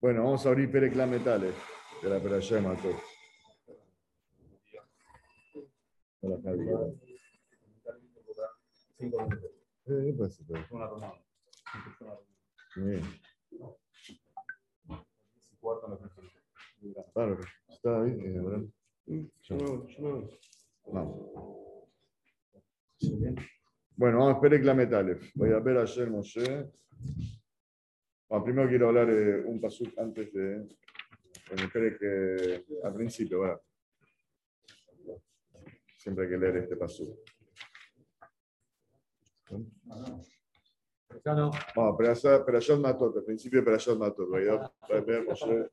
Bueno, vamos a abrir Perek Metales de la. Eh, pues, pues, bien. Claro, está bien. eh, Vamos. Bueno, vamos a Perek Metales. Voy a ver ayer Moshe. Bueno, primero quiero hablar eh, un pasuk antes de. Perek, eh, al principio, ¿verdad? Siempre hay que leer este pasuk. Vamos, Perashat Perashat Matot, al principio a ver Moshe.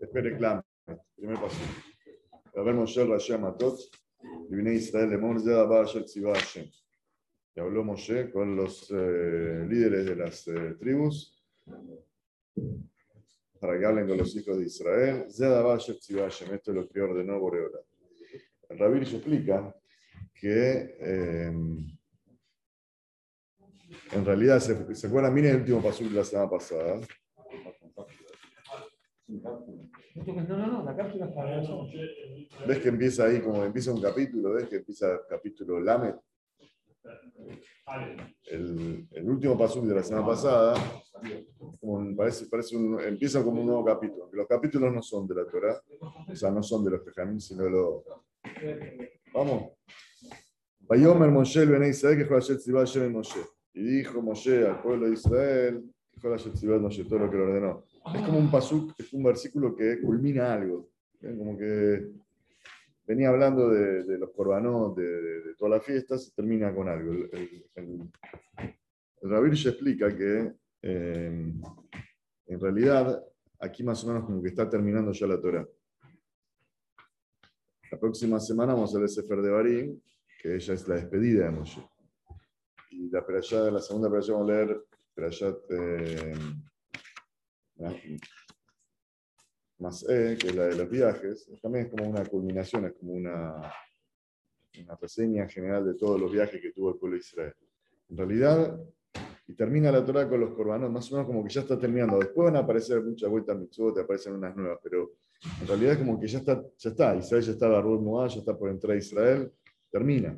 Espere clame. Primer paso. Ver Moshe Rashi Matot. Y vine Israel de Monzeh Abar Shel Tzivah Hashem. Y habló Moshe con los eh, líderes de las eh, tribus para que hablen con los hijos de Israel. Esto es lo que ordenó Boreola. El se explica que. eh, en realidad, ¿se, ¿se acuerdan? Miren el último paso de la semana pasada. No, no, no, la cápsula es para eso. ¿Ves que empieza ahí como empieza un capítulo? ¿Ves que empieza el capítulo Lamed? El, el último paso de la semana pasada un- parece, parece un- empieza como un nuevo capítulo. Los capítulos no son de la Torah, o sea, no son de los Pejamín, sino de los. Vamos. Vayomer Moshe el Bene Israel que fue ayer Moshe. Y dijo Moshe al pueblo de Israel que fue ayer Moshe, todo lo que lo ordenó. Es como un pasuk, es un versículo que culmina algo. Como que venía hablando de, los corbanot, de, de- de todas las fiestas, y termina con algo. El, el, el, Rabir ya explica que eh, en realidad aquí más o menos como que está terminando ya la Torah. La próxima semana vamos a ver Sefer de Barim, que ella es la despedida de Moshe. Y la perashá, la segunda perashá vamos a leer Perashat eh, más E, que es la de los viajes. También es como una culminación, es como una, una reseña general de todos los viajes que tuvo el pueblo de Israel. En realidad, y termina la Torah con los corbanos, más o menos como que ya está terminando. Después van a aparecer muchas vueltas mitzvot, te aparecen unas nuevas, pero en realidad es como que ya está, ya está. Israel ya está Barrut Moab, ya está por entrar a Israel, termina.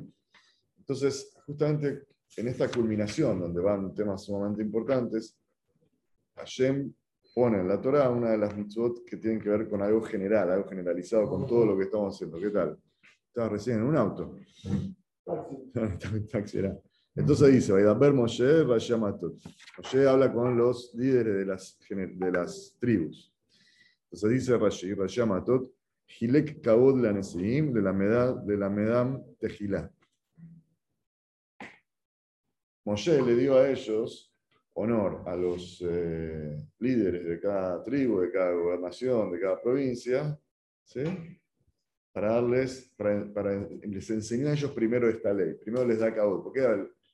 Entonces, justamente en esta culminación, donde van temas sumamente importantes, Hashem pone en la Torah una de las mitzvot que tienen que ver con algo general, algo generalizado con todo lo que estamos haciendo. ¿Qué tal? Estaba recién en un auto. Entonces dice, ver Moshe, Rashi Matot. Moshe habla con los líderes de las, de las tribus. Entonces dice Rashi, Rashi Matot, Hilek Kabod la Neseim de la Medam, de la Medam Tejilá. Moshe le dio a ellos honor a los eh, líderes de cada tribu, de cada gobernación, de cada provincia, ¿sí? para darles, para, para- les enseñar a ellos primero esta ley, primero les da cabot, porque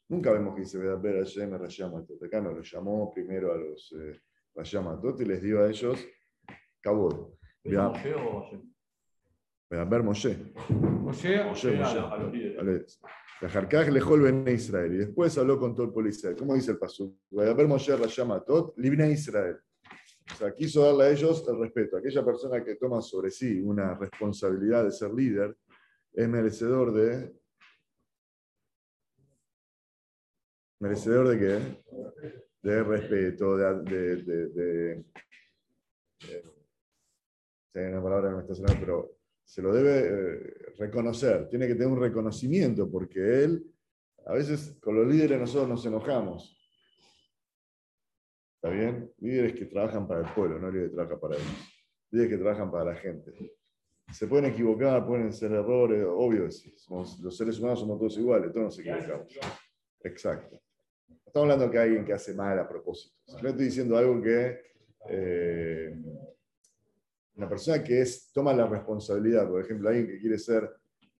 nunca vemos que dice ver a Rayamatot, acá no los llamó primero a los eh, Rayamatot y les dio a ellos ver Moshe. Moshe, Moshe, Moshe. a los líderes. Vale. Yajarkaj lejó el Bene Israel y después habló con todo el pueblo. ¿Cómo dice el ver Moshe Rayamatot, Libna Israel. O sea, quiso darle a ellos el respeto. Aquella persona que toma sobre sí una responsabilidad de ser líder es merecedor de. ¿Merecedor de qué? De respeto, de. de, de, de- hay una palabra que me está sonando, pero se lo debe eh, reconocer. Tiene que tener un reconocimiento porque él, a veces con los líderes nosotros nos enojamos. ¿Está bien? Líderes que trabajan para el pueblo, no líderes que trabajan para ellos. Líderes que trabajan para la gente. Se pueden equivocar, pueden ser errores, obvio, sí, somos- los seres humanos somos todos iguales, todos nos equivocamos. Exacto. No Estamos hablando que hay alguien que hace mal a propósito. Simplemente estoy diciendo algo que eh, una persona que es, toma la responsabilidad, por ejemplo, alguien que quiere ser,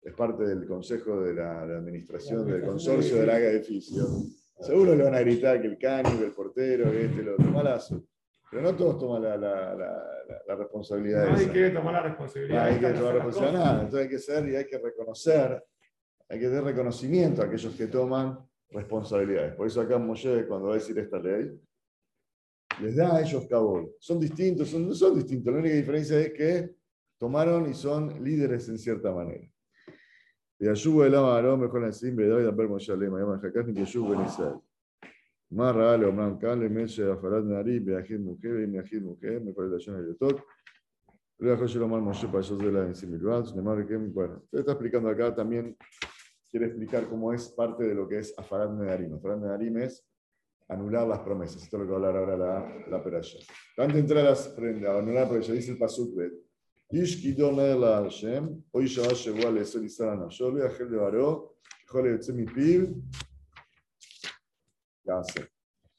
es parte del consejo de la, de la administración del consorcio del haga edificio, seguro le van a gritar que el caño, que el portero, que este, lo otro, malazo. Pero no todos toman la, la- la- la- la responsabilidad nadie esa. quiere tomar la responsabilidad. Que hacer tomar las responsabilidad, nada. Entonces hay que ser y hay que reconocer, hay que dar reconocimiento a aquellos que toman responsabilidades. Por eso acá Moshe, cuando va a decir esta ley, les da a ellos cabol. Son distintos, son, no son distintos, la única diferencia es que tomaron y son líderes en cierta manera. Y ayuda el amarón mejor en simple de ver Moshe Lema, llama Jacás, ni ayuda en Israel. Más real, o más cale, meche, afarat nari, viajir mujer, viajir mujer, mejor la llena de todo. Le dejo yo lo mal Moshe para de la en similituad, sin embargo, que, bueno, se está explicando acá también, quiere explicar cómo es parte de lo que es afarat nedarim. Afarat nedarim es anular las promesas. Esto es lo que va a hablar ahora la, peralla. Antes de entrar a, las, a anular la peralla, dice el pasuk Bet. Ish kidon la Hashem, hoy Shabbat llegó a leer y sana. Yo le de varó, jole yotze mi pib. ¿Qué hace?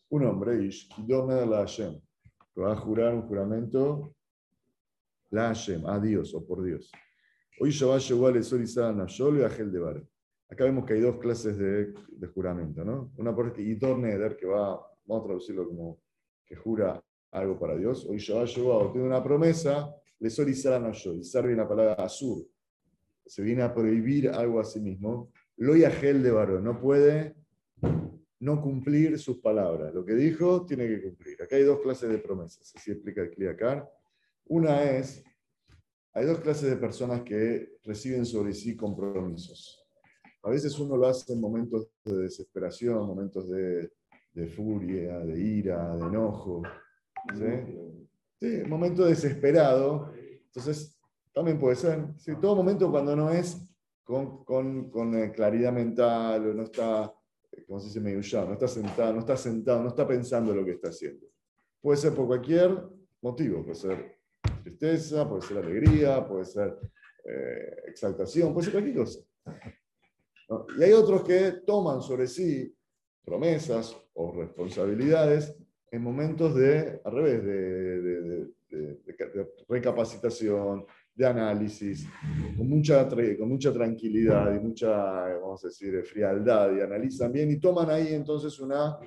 Un hombre, Ish kidon la Hashem, que va a jurar un juramento la Hashem, a Dios o por Dios. Hoy Shabbat llegó a leer y sana. Yo le dejé de varó. Acá vemos que hay dos clases de, juramento, ¿no? Una por que Idor Neder, que va, vamos a traducirlo como que jura algo para Dios. Shabbat Shevuah tiene una promesa, le sol Israel Nafshol. Israel viene la palabra Azur. Se viene a prohibir algo a sí mismo. Lo de Bar. No puede no cumplir sus palabras. Lo que dijo, tiene que cumplir. Acá hay dos clases de promesas. Así explica el Kliakar. Una es, hay dos clases de personas que reciben sobre sí compromisos. A veces uno lo hace en momentos de desesperación, momentos de, furia, de ira, de enojo. ¿sí? Momento desesperado. Entonces, también puede ser. Sí, todo momento cuando no es con, eh, claridad mental o no está, como se dice, medio no está sentado, no está sentado, no está pensando lo que está haciendo. Puede ser por cualquier motivo, puede ser tristeza, puede ser alegría, puede ser eh, exaltación, puede ser cualquier cosa. ¿No? Y hay otros que toman sobre sí promesas o responsabilidades en momentos de, al revés, de, de, de, de recapacitación, de análisis, con mucha, con mucha tranquilidad y mucha, vamos a decir, frialdad, y analizan bien y toman ahí entonces una...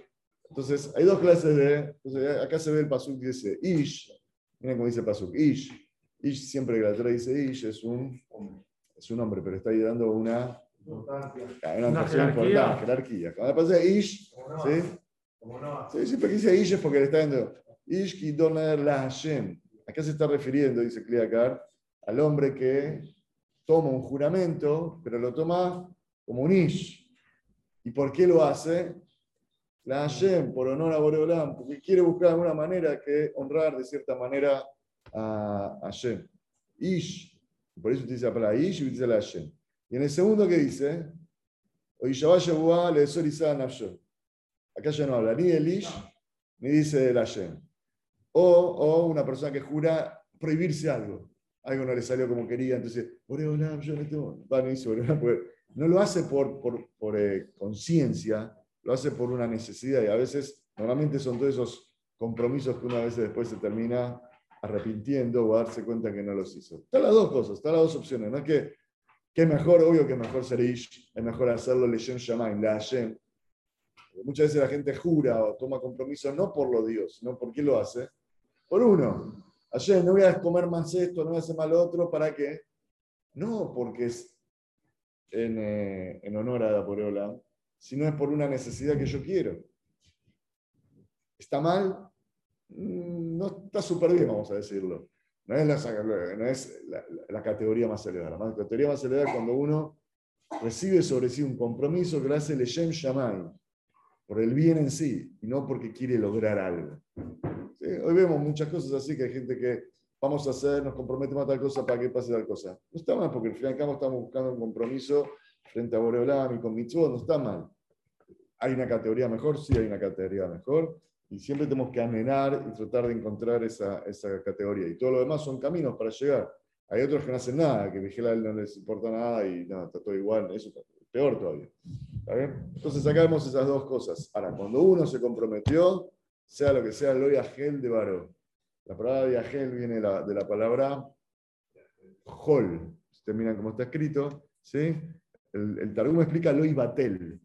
Entonces, hay dos clases de... Entonces, acá se ve el pasuk que dice Ish, miren cómo dice pasuk, Ish. Ish, siempre que la Torah dice Ish, es un, es un hombre, pero está ahí dando una... Una, una jerarquía. jerarquía. Cuando pasa Ish, ¿sí? Sí, siempre que dice Ish es porque le está dando Ish ki doner la Hashem. Acá se está refiriendo, dice Kliakar, al hombre que toma un juramento, pero lo toma como un ish. ¿Y por qué lo hace? La Hashem, por honor a Boreolam, porque quiere buscar alguna manera que honrar de cierta manera a Hashem. Ish. Por eso utiliza la palabra ish y utiliza la Hashem. Y en el segundo que dice, Acá ya no habla ni del ish, ni dice del Hashem. O, o una persona que jura prohibirse algo. Algo no le salió como quería, entonces, Boreolam, yo no tengo, no lo hace por, por, por eh, conciencia, lo hace por una necesidad y a veces, normalmente son todos esos compromisos que una vez después se termina arrepintiendo o darse cuenta que no los hizo. Están las dos cosas, están las dos opciones, no es que, es mejor, obvio que mejor ser Ish, es mejor hacerlo Leshem Shamaim, la Hashem. Muchas veces la gente jura o toma compromisos no por lo Dios, sino por qué lo hace. Por uno, Ayer no voy a comer más esto, no voy a hacer mal otro, ¿para qué? No porque es en, eh, en honor a Daporeola, sino es por una necesidad que yo quiero. ¿Está mal? Mm, no está súper bien, vamos a decirlo. No es, la, categoría más elevada. La categoría más elevada es cuando uno recibe sobre sí un compromiso que lo hace Shamay, por el bien en sí, y no porque quiere lograr algo. Hoy vemos muchas cosas así, que hay gente que vamos a hacer, nos comprometemos a tal cosa para que pase tal cosa. No está mal, porque al fin y cabo estamos buscando un compromiso frente a Boreolam y con Mitzvot, no está mal. ¿Hay una categoría mejor? Sí, hay una categoría mejor. Y siempre tenemos que anhelar y tratar de encontrar esa, esa categoría. Y todo lo demás son caminos para llegar. Hay otros que no hacen nada, que vigilan no les importa nada y nada, está todo igual. Eso está peor todavía. ¿Está bien? Entonces acá vemos esas dos cosas. Ahora, cuando uno se comprometió, sea lo que sea, lo Yahel de Baró. La palabra Yahel viene de la, de la palabra Hol. Ustedes miran cómo está escrito. ¿sí? El, el Targum explica lo Batel.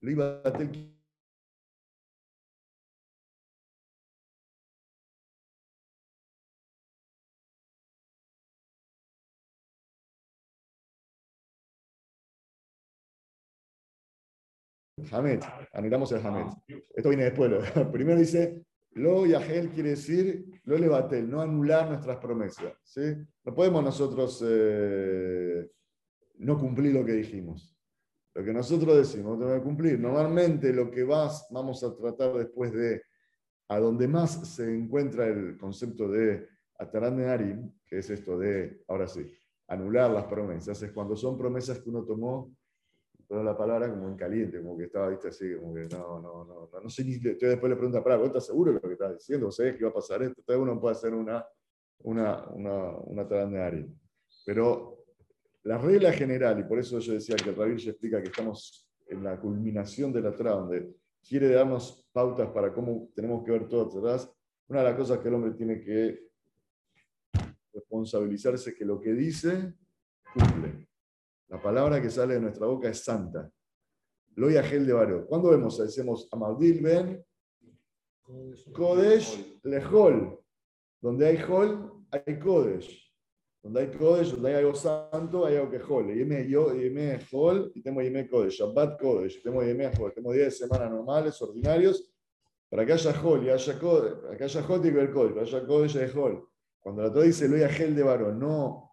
Lo Batel Hamed, anhelamos el Hamed. Esto viene después. Primero dice Lo Yahel quiere decir, lo levatel, no anular nuestras promesas. ¿sí? No podemos nosotros eh, no cumplir lo que dijimos. Lo que nosotros decimos, tenemos que cumplir. Normalmente lo que vas, vamos a tratar después de, a donde más se encuentra el concepto de Atarán de Arim, que es esto de, ahora sí, anular las promesas, es cuando son promesas que uno tomó toda la palabra como en caliente, como que estaba, viste, así, como que no, no, no, no, no sé ni, después le pregunta, para, ¿vos estás seguro de lo que estás diciendo? ¿Sabes que va a pasar esto? Entonces uno puede hacer una, una, una, una de Pero la regla general, y por eso yo decía que Rabir ya explica que estamos en la culminación de la Torah, donde quiere darnos pautas para cómo tenemos que ver todo atrás, una de las cosas que el hombre tiene que responsabilizarse es que lo que dice, cumple. La palabra que sale de nuestra boca es santa. Lo Gel de Baró. ¿Cuándo vemos? Decimos Amadil Ben Kodesh Lehol. Donde hay Hol, hay Kodesh. Donde hay Kodesh, donde hay algo santo, hay algo que Hol. Yeme yo, Yeme Hol y tengo Yeme Kodesh. Shabbat Kodesh, tengo Yeme Hol. Tengo días de normales, ordinarios. Para que haya Hol y haya Kodesh, para que haya Hol tiene que ver Kodesh, para que haya Kodesh hay Hol. Cuando la Torah dice Lo Gel de Baró, no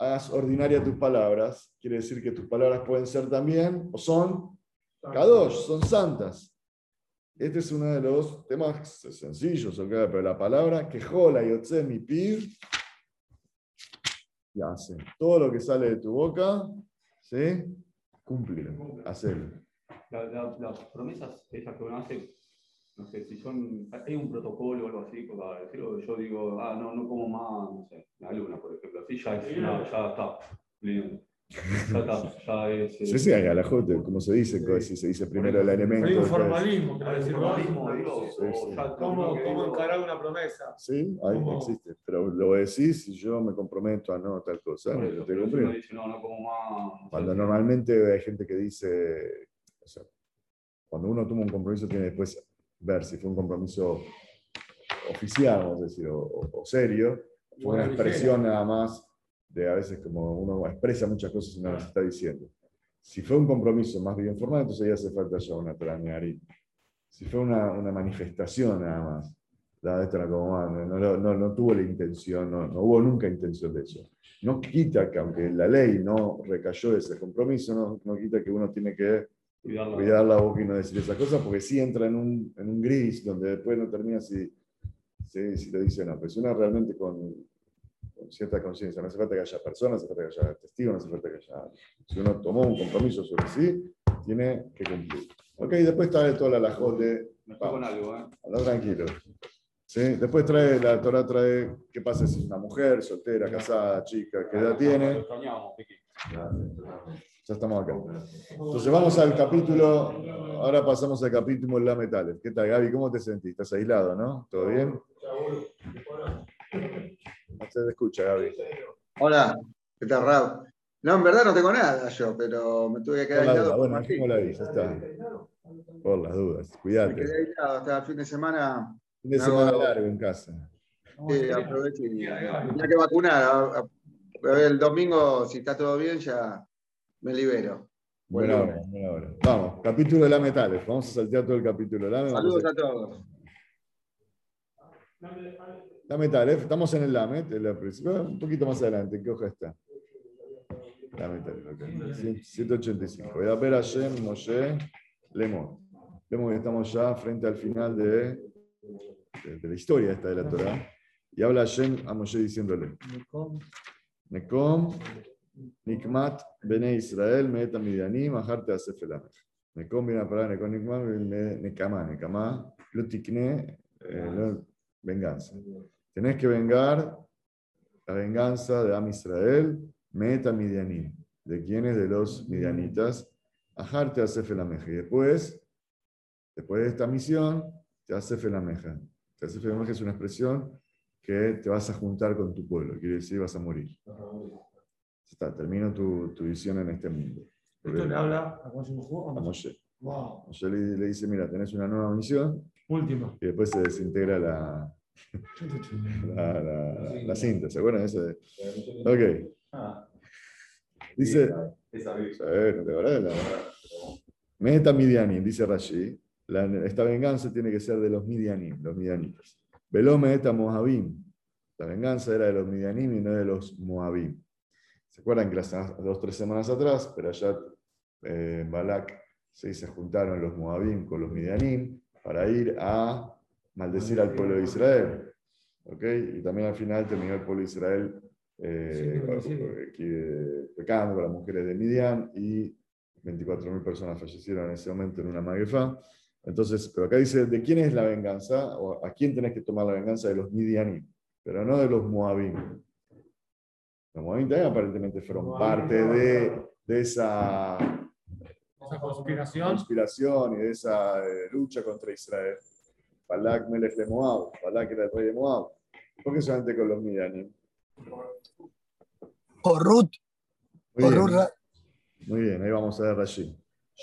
hagas ordinaria tus palabras, quiere decir que tus palabras pueden ser también, o son, kadosh, son santas. Este es uno de los temas sencillos, pero la palabra que jola y mi pib, y hace. Todo lo que sale de tu boca, ¿sí? Cumplir, hacerlo. las promesas, esas que uno hace, no sé, si son, hay un protocolo o algo así para decirlo, yo digo, ah, no, no como más, no sé, la luna, por ejemplo, así ya, es, ya está, Ya está, ya es. Sí, sí, hay alajote, como se dice, si se dice primero el elemento. Hay un formalismo, quiero decir, ¿Cómo, ¿Cómo encarar una promesa? Sí, ahí existe, pero lo decís y yo me comprometo a no tal cosa, yo te no, no como más. Cuando normalmente hay gente que dice, o sea, cuando uno toma un compromiso tiene después ver si fue un compromiso oficial, vamos a decir, o, serio, fue una expresión nada más de a veces como uno expresa muchas cosas y no las está diciendo. Si fue un compromiso más bien formal, entonces ya hace falta ya una trañarí. Si fue una, una, manifestación nada más, la como, no, no, no, tuvo la intención, no, no, hubo nunca intención de eso. No quita que aunque la ley no recayó de ese compromiso, no, no quita que uno tiene que cuidar la, boca y no decir esas cosas, porque sí entra en un, en un gris donde después no termina si, si, si lo dice o no. Pero si uno realmente con, con cierta conciencia, no hace falta que haya personas, no hace falta que haya testigos, no hace falta que haya. Si uno tomó un compromiso sobre sí, tiene que cumplir. Ok, después trae toda la lajón de. con algo, ¿eh? tranquilo. ¿Sí? Después trae, la Torah trae qué pasa si es una mujer, soltera, casada, chica, qué edad tiene. Ya estamos acá. Entonces vamos al capítulo, ahora pasamos al capítulo La Metales. ¿Qué tal, Gaby? ¿Cómo te sentís? ¿Estás aislado, no? ¿Todo bien? No se te escucha, Gaby. Hola, ¿qué tal, Raúl? No, en verdad no tengo nada yo, pero me tuve que quedar aislado. Bueno, ¿cómo la vi? Ya está. Por las dudas, cuídate. Me quedé aislado hasta el fin de semana. Fin de semana largo en casa. Sí, aproveché tenía que vacunar. El domingo, si está todo bien, ya me libero. Buena hora, buena hora. Vamos, capítulo de la metales. Vamos a saltear todo el capítulo de la Saludos a, todos. La metales, estamos en el LAMET, un poquito más adelante. ¿En qué hoja está? La metales, ok. 185. Voy a ver a Shem, Moshe, Lemon. Vemos que estamos ya frente al final de, de, la historia esta de la Torah. Y habla Shem a Moshe diciéndole: Nekom, Nikmat Bene Israel, Meta Midianim, Ajarte Asefelamech. Nekom viene a parar Nekom Nikmat, Nekama, Nekama, lo tikne, eh, venganza. Tenés que vengar la venganza de Am Israel, Meta Midianim. ¿De quiénes? De los Midianitas. Ajarte Asefelamech. Y después, después de esta misión, te hace felameja. Te hace felameja es una expresión que te vas a juntar con tu pueblo, quiere decir vas a morir. Está, termino tu, tu, visión en este mundo. ¿Esto le habla a Moshe? Wow. Moshe le, le, dice, mira, tenés una nueva misión. Última. Y después se desintegra la, la, la, la, cinta, ¿se acuerdan eso? Ok. Ah. Dice, esa, Meta Midiani, dice Rashi, la- esta venganza tiene que ser de los Midianim, los Midianitas. Velome eta Moabim. La venganza era de los Midianim y no de los Moabim. ¿Se acuerdan que las dos o tres semanas atrás, pero allá eh, Balak se, se juntaron los Moabim con los Midianim para ir a maldecir al pueblo de Israel? ¿Ok? Y también al final terminó el pueblo de Israel eh, Sí, sí. que- pecando con las mujeres de Midian y 24.000 personas fallecieron en ese momento en una maguefa. Entonces, pero acá dice, ¿de quién es la venganza? ¿O a quién tenés que tomar la venganza? De los Midianim, pero no de los Moabim. Los Moabim también aparentemente fueron Moabim, parte no. de, de esa Esa conspiración. conspiración y de esa eh, lucha contra Israel. Balak Melech de Moab, Balak era el rey de Moab. ¿Por qué solamente con los Midianim? O Ruth, Muy bien. Muy ahí vamos a ver Rashi.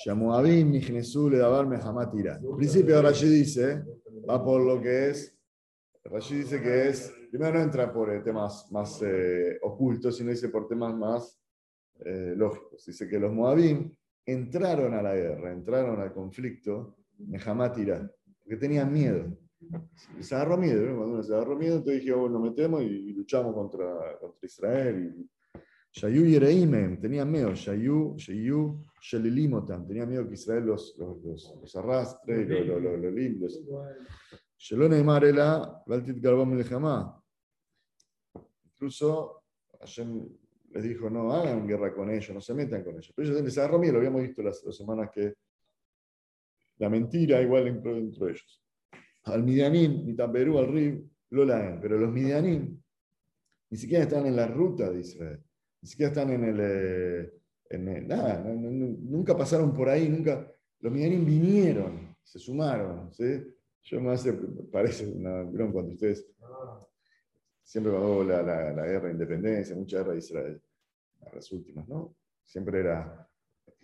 Shamuabim, Mijnesu, Ledabar, Mehamat, Ira. El principio Rashi dice, va por lo que es, Rashi dice que es, primero no entra por eh, temas más eh, ocultos, sino dice por temas más eh, lógicos. Dice que los Moabim entraron a la guerra, entraron al conflicto, Mehamat, Ira, porque tenían miedo. Se agarró miedo, ¿no? cuando uno se agarró miedo, entonces dije, bueno, nos metemos y luchamos contra, contra Israel. Y, Shayu y Ereimem tenían miedo, Shayu, Shayu, Shelilimotam, tenían miedo que Israel los, los, arrastre, los, los, los, los lim- los- Shelone Marela, Baltit Garbam Melejamá. Incluso Hashem les dijo, no hagan guerra con ellos, no se metan con ellos. Pero ellos les agarró miedo, lo habíamos visto las, las semanas que la mentira igual entró dentro de ellos. Al Midianim, ni Tamperú, al Rib, lo laen, pero los Midianim ni siquiera están en la ruta de Israel, ni siquiera están en el. eh, en nada, nunca pasaron por ahí, nunca. Los Midianim vinieron, se sumaron. ¿sí? Yo me hace, parece una ¿vieron cuando ustedes. Siempre cuando hubo la, la, guerra de independencia, mucha guerra de Israel, las últimas, ¿no? Siempre era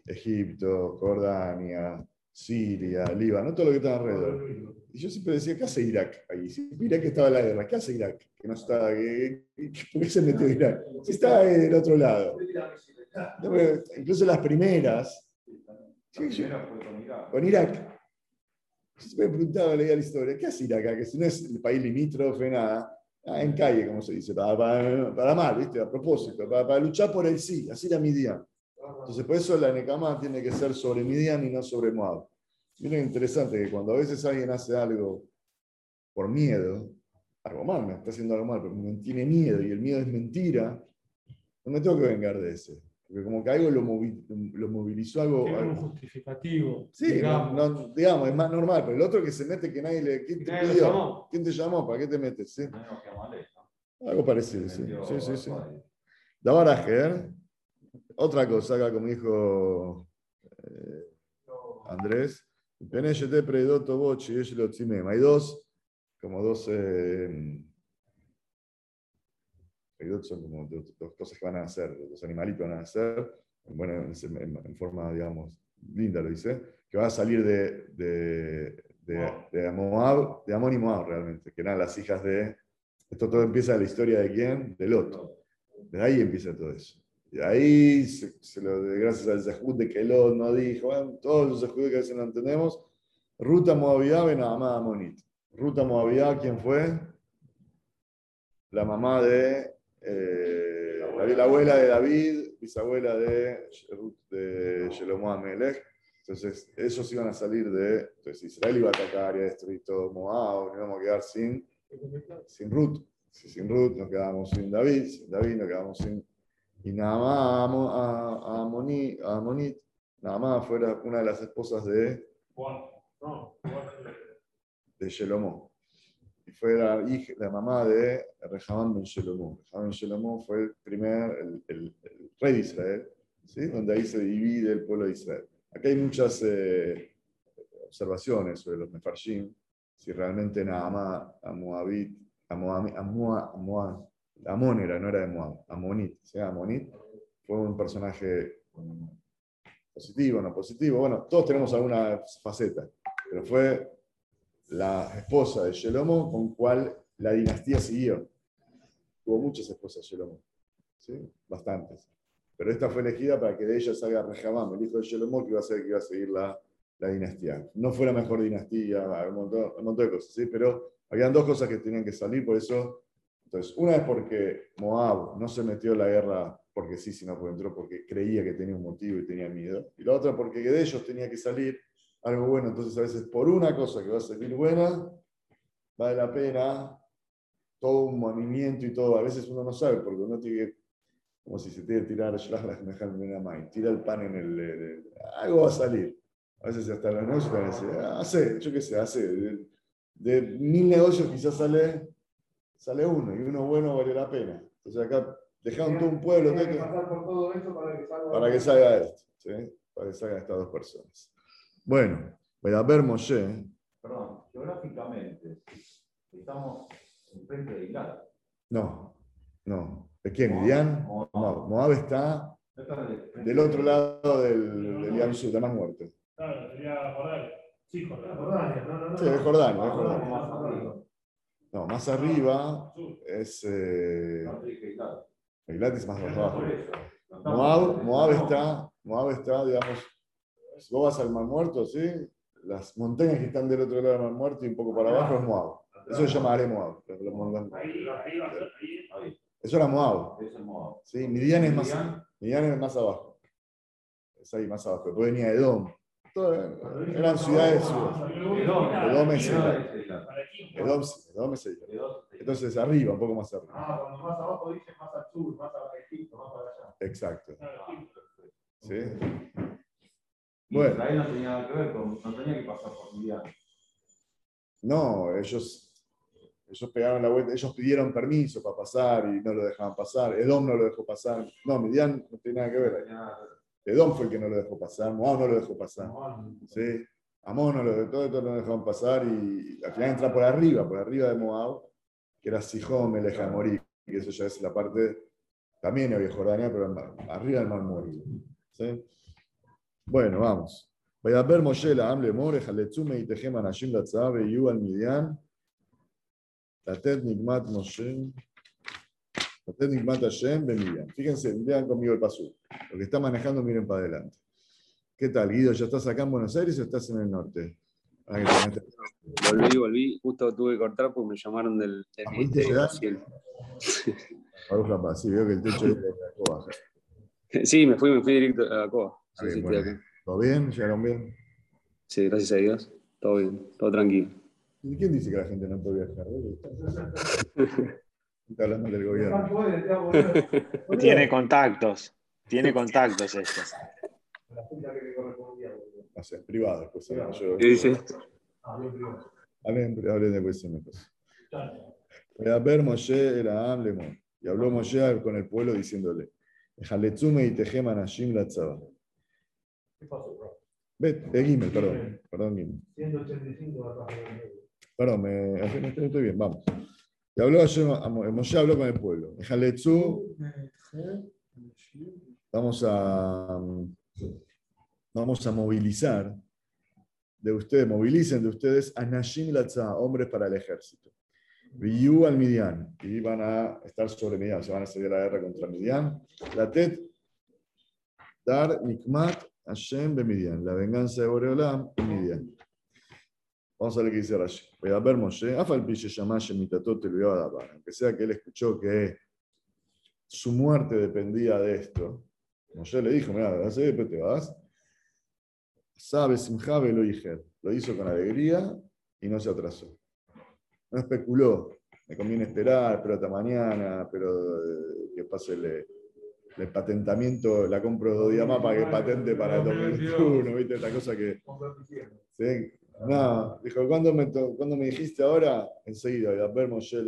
Egipto, Jordania, Siria, Líbano, todo lo que estaba alrededor. Y yo siempre decía, ¿qué hace Irak ahí? Si Irak estaba en la guerra, ¿qué hace Irak? Que no que- ¿Por qué se metió Irak? Si estaba del otro lado. Incluso las primeras, Sí, yo- con Irak. Yo siempre me preguntaba, leía la historia, ¿qué hace Irak? Que si no es el país limítrofe, nada. Ah, en calle, como se dice, para, para, para mal, ¿viste? A propósito, para, para luchar por el sí, así la Midian. Entonces, por eso la Nekama tiene que ser sobre Midian y no sobre Moab. Miren, interesante que cuando a veces alguien hace algo por miedo, algo mal, me está haciendo algo mal, pero me tiene miedo y el miedo es mentira, no me tengo que vengar de ese. Porque como que algo lo, movi- lo movilizó algo. Tiene algo- justificativo. Sí, digamos. no- digamos, es más normal, pero el otro que se mete que nadie le. ¿Quién Y te nadie lo pidió? llamó. ¿Quién te llamó? ¿Para qué te metes? Sí, algo parecido, sí. Sí, sí, sí. Dabar Ajer, otra cosa acá, como dijo eh, Andrés. Hay dos, como dos. Eh, son como dos, dos cosas que van a hacer, dos animalitos van a hacer, bueno, en, en- en forma, digamos, linda lo dice, que van a salir de, de, de, de Moab, de Amón y Moab realmente, que eran las hijas de. Esto todo empieza la historia de quién? De Lot. De ahí empieza todo eso. Y ahí, se, se lo, gracias al Zehut de que Lot no dijo, bueno, todos los Zehut que a veces no entendemos, Ruta Moabiyá Benamá Amonit. Ruta Moabiyá, ¿quién fue? La mamá de, eh, la, la abuela de David, bisabuela de, de Shelomo Amelech. Entonces, ellos iban a salir de. Entonces, Israel iba a atacar y a destruir todo Moab, nos íbamos a quedar sin, sin Ruth. Si sin Ruth nos quedamos sin David, sin David nos quedamos sin. Y nada más a, Amo- a, a Amoni- a Amonit, más fuera una de las esposas de, de Shelomó. Y fue la, hija, la mamá de Rehamán ben Shelomó. Rehamán ben Shelomó fue el primer, el, el- el rey de Israel, ¿sí? donde ahí se divide el pueblo de Israel. Acá hay muchas eh, observaciones sobre los Mefarshim, si realmente Naamá, a Moabit, a Moab, a Moab, a Moab- Amón era, no era de Moab, Amonit, ¿sí? Amonit fue un personaje positivo, no positivo, bueno, todos tenemos alguna faceta, pero fue la esposa de Shelomo con cual la dinastía siguió. Tuvo muchas esposas Shelomo, ¿sí? bastantes. Pero esta fue elegida para que de ella salga Rehamam, el hijo de Shelomo, que iba a ser que iba a seguir la, la dinastía. No fue la mejor dinastía, un montón, un montón de cosas, ¿sí? pero habían dos cosas que tenían que salir, por eso. Entonces, una es porque Moab no se metió en la guerra porque sí, sino porque entró porque creía que tenía un motivo y tenía miedo. Y la otra porque de ellos tenía que salir algo bueno. Entonces, a veces por una cosa que va a salir buena, vale la pena todo un movimiento y todo. A veces uno no sabe porque uno tiene que, como si se tiene que tirar, tira el pan en el, el- Algo va a salir. A veces hasta la noche parece, hace, yo qué sé, hace. De, de mil negocios quizás sale, sale uno y uno bueno vale la pena. Entonces acá dejaron todo un pueblo Tiene que todo- pasar por todo eso para que salga. para que salga esto, ¿sí? para que salgan estas dos personas. Bueno, voy a ver Moshe. Perdón, geográficamente, estamos enfrente de Irak. No, no. ¿De quién? ¿Midian? Moab. Moab. Moab está del otro lado del, del Yam Sud, más muerto. Claro, sería Jordania. Sí, Jordania, Jordania. no, no, no. Sí, de Jordania, de No, Jordania. No, más arriba es. Eh. Eilat es más abajo. Moab, está, Moab está, digamos, si vos vas al Mar Muerto, ¿sí? Las montañas que están del otro lado del Mar Muerto y un poco para abajo es Moab. Eso se llama Are Moab. Eso era Moab. ¿sí? Midian es más, Midian, Midian es más abajo. Es ahí más abajo. Después venía Edom. Todo, eran ciudades. Edom. Es Para aquí. Edom, sí, Edom es. Entonces arriba, un poco más arriba. Ah, cuando más abajo dice más al sur, más a Egipto, más para allá. Exacto. ¿sí? Bueno. Israel no tenía nada que ver con, no tenía que pasar por Midian. No, ellos, ellos pegaron la vuelta, ellos pidieron permiso para pasar y no lo dejaban pasar. Edom no lo dejó pasar. No, Midian no tiene nada que ver. tenía nada que ver. Edom fue el que no lo dejó pasar, Moab no lo dejó pasar. ¿sí? Amón no lo dejó, todo esto lo dejaron pasar y al final entra por arriba, por arriba de Moab, que era Sijón, Meleja Morí, que eso ya es la parte, también había Jordania, pero arriba del Mar. ¿sí? Bueno, vamos. Voy a la Amle More, Jaletzume y Tejem Anashim Latzabe, Yu al Midian, Latet Nigmat Moshe, Latet Nigmat Hashem, Bemidian. Fíjense, vean conmigo el paso. Lo que está manejando, miren para adelante. ¿Qué tal, Guido? ¿Ya estás acá en Buenos Aires o estás en el norte? Ah, Volví, volví. Justo tuve que cortar porque me llamaron del, del Ah, Ministerio ¿volviste de Brasil. Baruch Haba, Sí, veo que el techo es de la cobaja. Sí, me fui, me fui directo a Coba. Está Sí, bien, sí, estoy bueno. acá. ¿Todo bien? ¿Llegaron bien? Sí, gracias a Dios. Todo bien, todo tranquilo. ¿Y quién dice que la gente no puede viajar? Está hablando del gobierno. Tiene contactos. Tiene contactos esto. No sé, en privado después. ¿eh? Yo- ¿Qué dice? Ah. Hablen, hablen después de cosas. Voy a ver Moshe era Amlemon. Y habló Moshe con el pueblo diciéndole: Jaletzume y Tejem Anashim Latzaba. ¿Qué pasó, bro? Ve, eh, Gimel, perdón. Perdón, Gimel. 185 atrás del medio. Perdón, me, no estoy, bien, vamos. Y habló Mo- Moshe habló con el pueblo. Jaletzu, vamos a, vamos a movilizar de ustedes, movilicen de ustedes a Nashim Latza, hombres para el ejército. Al Midian, y van a estar sobre Midian, se van a salir a la guerra contra Midian. La Tet, Dar, Nikmat, Hashem, Bemidian, la venganza de Boreolam Midian. Vamos a ver qué dice Rashi. Voy a ver Moshe, aunque sea que él escuchó que su muerte dependía de esto. Moshe le dijo, mira, después te vas. Sabe, Simjabe lo Lo hizo con alegría y no se atrasó. No especuló. Me conviene esperar, pero hasta mañana, pero eh, que pase el, el patentamiento, la compro dos días más para que patente para el 2021, ¿viste? Esta cosa que. ¿sí? No, dijo, ¿cuándo me, cuándo me dijiste ahora? Enseguida, a ver Moshe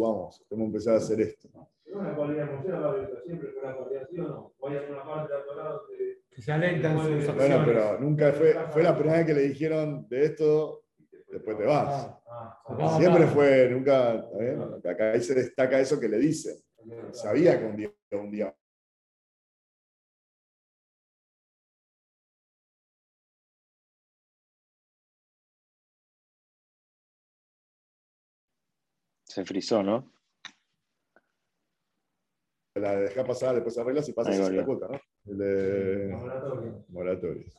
vamos, empezar a hacer esto. Es una cualidad la Biblia, siempre fue una cualidad, ¿sí o no? Voy a hacer una parte de la Torah donde Que se alentan sus acciones. Bueno, pero nunca fue, fue la primera vez que le dijeron de esto, después te vas. Ah, ah, Ah, Siempre fue, nunca, ¿está bien? acá ahí se destaca eso que le dicen. Sabía que un día, un día Se frizó, ¿no? La deja pasar, después arreglas y pasa Ahí a la cuota, ¿no? El de moratorios.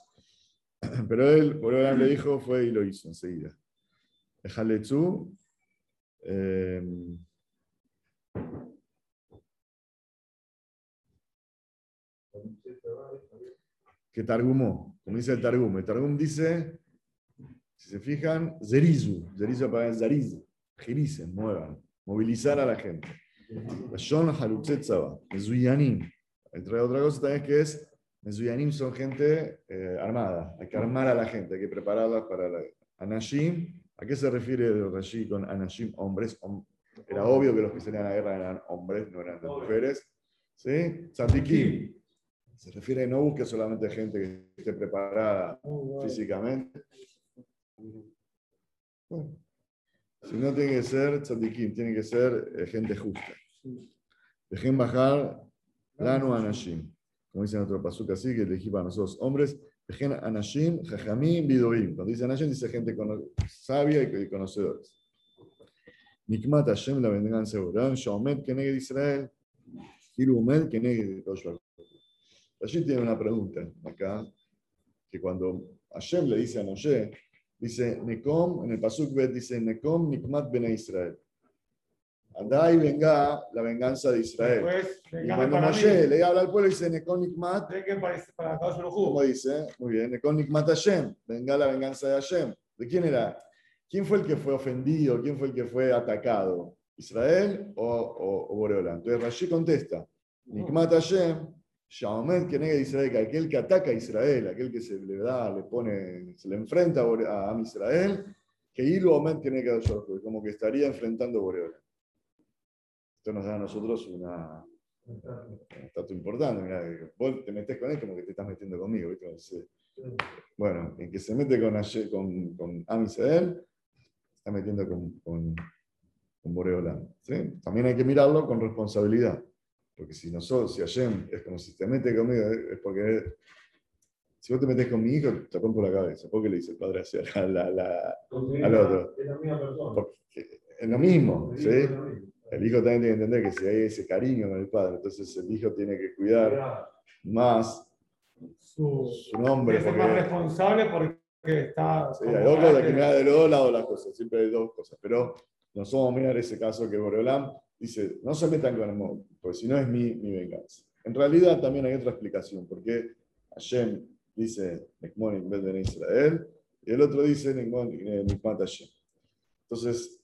Pero él, por ahora le dijo, fue y lo hizo enseguida. Ejaletzu. Eh, que Targumó, como dice el Targum. El Targum dice, si se fijan, Zerizu, Zerizu para Zariz, giricen, muevan, movilizar a la gente. Shon Mezuyanim. Entre otra cosa también que es, Mezuyanim son gente eh, armada, hay que armar a la gente, hay que prepararla para la Anashim. ¿A qué se refiere el Rashi con Anashim, hombres? Hom- Era obvio que los que salían a la guerra eran hombres, no eran mujeres. ¿Sí? Tzadikim. Se refiere a no busque solamente gente que esté preparada físicamente. Bueno, si no tiene que ser tzadikim, tiene que ser eh, gente justa. Dejen bajar lanu anashim. Como dice otro pasuk así, que elegí para nosotros hombres. Dejen anashim, jajamim, bidorim. Cuando dice anashim, dice gente sabia y conocedores. Nikmat Hashem, la venganza de Borán, Shaomet, Keneged Israel, Hirumet, Keneged Toshua. Allí tiene una pregunta acá, que cuando Hashem le dice a Moshe, dice Nekom, en el Pasuk Bet dice Nekom Nikmat Bene Israel. Andá y venga la venganza de Israel. Después, Y cuando Moshe le habla al pueblo, dice Nekom Nikmat, ¿cómo dice? Muy bien, Nekom Nikmat Hashem, venga la venganza de Hashem. ¿De quién era? ¿Quién fue el que fue ofendido? ¿Quién fue el que fue atacado? ¿Israel o, o, o Boreolán? Entonces Rashi contesta, Nikmat Hashem, Shaomet que Israel, que aquel que ataca a Israel, aquel que se le da, le pone, se le enfrenta a, a Israel, que Ilu Omet que como que estaría enfrentando a Boreolán. Esto nos da a nosotros una, un dato importante. mirá, vos te metes con él como que te estás metiendo conmigo. Entonces, bueno, el que se mete con, con, con Am Israel, se está metiendo con, con, con Boreolán. ¿sí? También hay que mirarlo con responsabilidad. Porque si nosotros, si Hashem es como si te mete conmigo, es porque si vos te metes con mi hijo, te rompo la cabeza. ¿Por qué le dice el padre así a la- la- al otro? Es la misma persona. Porque es lo mismo, ¿sí? Es lo mismo. El hijo también tiene que entender que si hay ese cariño con el padre, entonces el hijo tiene que cuidar más Su, su nombre. es el más responsable porque está. sí, hay dos cosas que mirar de los dos lados las cosas, siempre hay dos cosas. Pero no somos mirar ese caso que Boreolam dice, no se metan con mundo, porque si no es mi, mi venganza. En realidad también hay otra explicación, porque Hashem dice, Nekmon en vez de Israel, y el otro dice, Nekmon Nikmat Hashem. Entonces,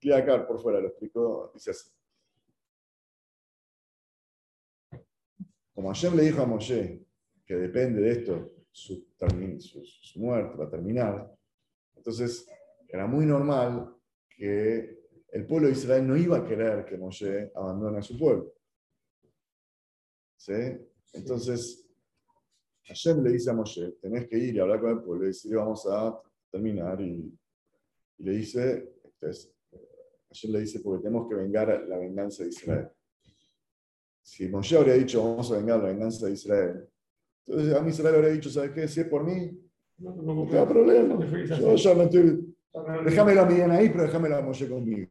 Kliakar por fuera lo explicó, dice así. Como Hashem le dijo a Moshe que depende de esto, su, su- su muerte va a terminar, entonces era muy normal que el pueblo de Israel no iba a querer que Moshe abandone a su pueblo. ¿Sí? Entonces, Hashem le dice a Moshe, tenés que ir y hablar con el pueblo y decirle, vamos a terminar. Y, y le dice, entonces, Hashem le dice, porque tenemos que vengar la venganza de Israel. Si Moshe habría dicho, vamos a vengar la venganza de Israel, entonces a mí Israel habría dicho, ¿sabes qué? Si es por mí, No, no, no no, te da problema. Yo ya me estoy... Déjamelo a mí en ahí, pero déjamelo a Moshe conmigo.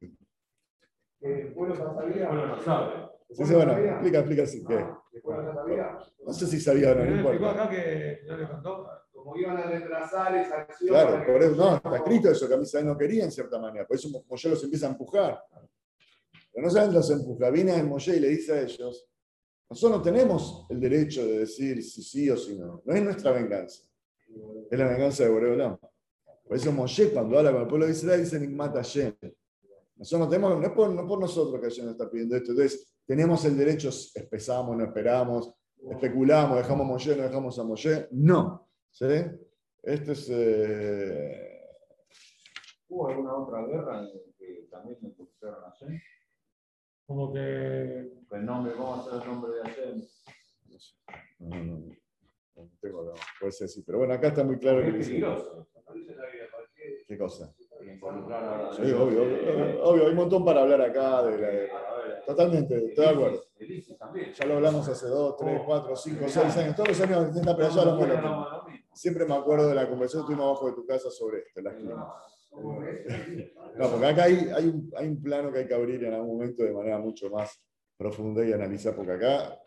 El pueblo ya sabía. Bueno, no sabe. Sí, sí, bueno, explica, explica así. sabía. No sé si sabía o no, no importa. acá que no le contó. Como iban a retrasar esa acción. Claro, que por eso, no, no- está escrito eso, que a mí no quería en cierta manera, por eso Moshe los empieza a empujar. Pero no saben los empuja, viene el Moshe y le dice a ellos, nosotros no tenemos el derecho de decir si sí o si no, no es nuestra venganza, es la venganza de Boreolam. Por eso Moshe cuando habla con el pueblo de Israel dice Nigmat Hashem. Nosotros no tenemos, no es por, no por nosotros que Hashem nos está pidiendo esto, entonces tenemos el derecho, empezamos, no esperamos, especulamos, dejamos a Moshe, no dejamos a Moshe, no. ¿sí? Este es... eh, ¿Hubo alguna otra guerra en que también me pusieron a Hashem? Como que. El nombre, vamos a hacer el nombre de Hashem. No, no, no. No tengo, no, puede ser así. Pero bueno, acá está muy claro que Es dice. peligroso. ¿Qué cosa? Involucrar Sí, obvio, obvio, obvio, hay un montón para hablar acá. De la- de- Totalmente, estoy de acuerdo. El ISIS también. Ya lo hablamos hace dos, tres, cuatro, cinco, seis años. Todos los años intenta, pero ya lo. Siempre me acuerdo de la conversación que tuvimos abajo de tu casa sobre esto, las clínicas. No, porque acá hay, hay, un, hay un plano que hay que abrir en algún momento de manera mucho más profunda y analizar, porque acá,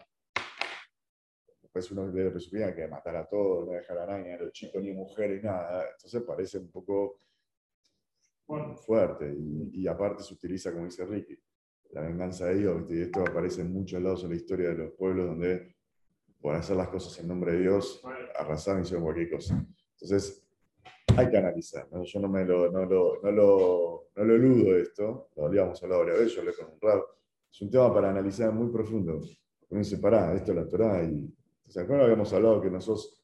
después después uno le presupone que matar a todos, no dejar a nadie, a los chicos ni mujeres, nada. Entonces parece un poco fuerte. Y, y aparte se utiliza, como dice Ricky, la venganza de Dios. ¿viste? Y esto aparece en muchos lados en la historia de los pueblos donde por hacer las cosas en nombre de Dios arrasaron y hicieron cualquier cosa. Entonces, hay que analizar. ¿no? Yo no, me lo, no, lo, no, lo, no lo eludo esto, lo habíamos hablado varias veces, yo hablé con un rab. Es un tema para analizar muy profundo. Uno dice, pará, esto es la Torah. Y, ¿Se acuerdan? Habíamos hablado que nosotros,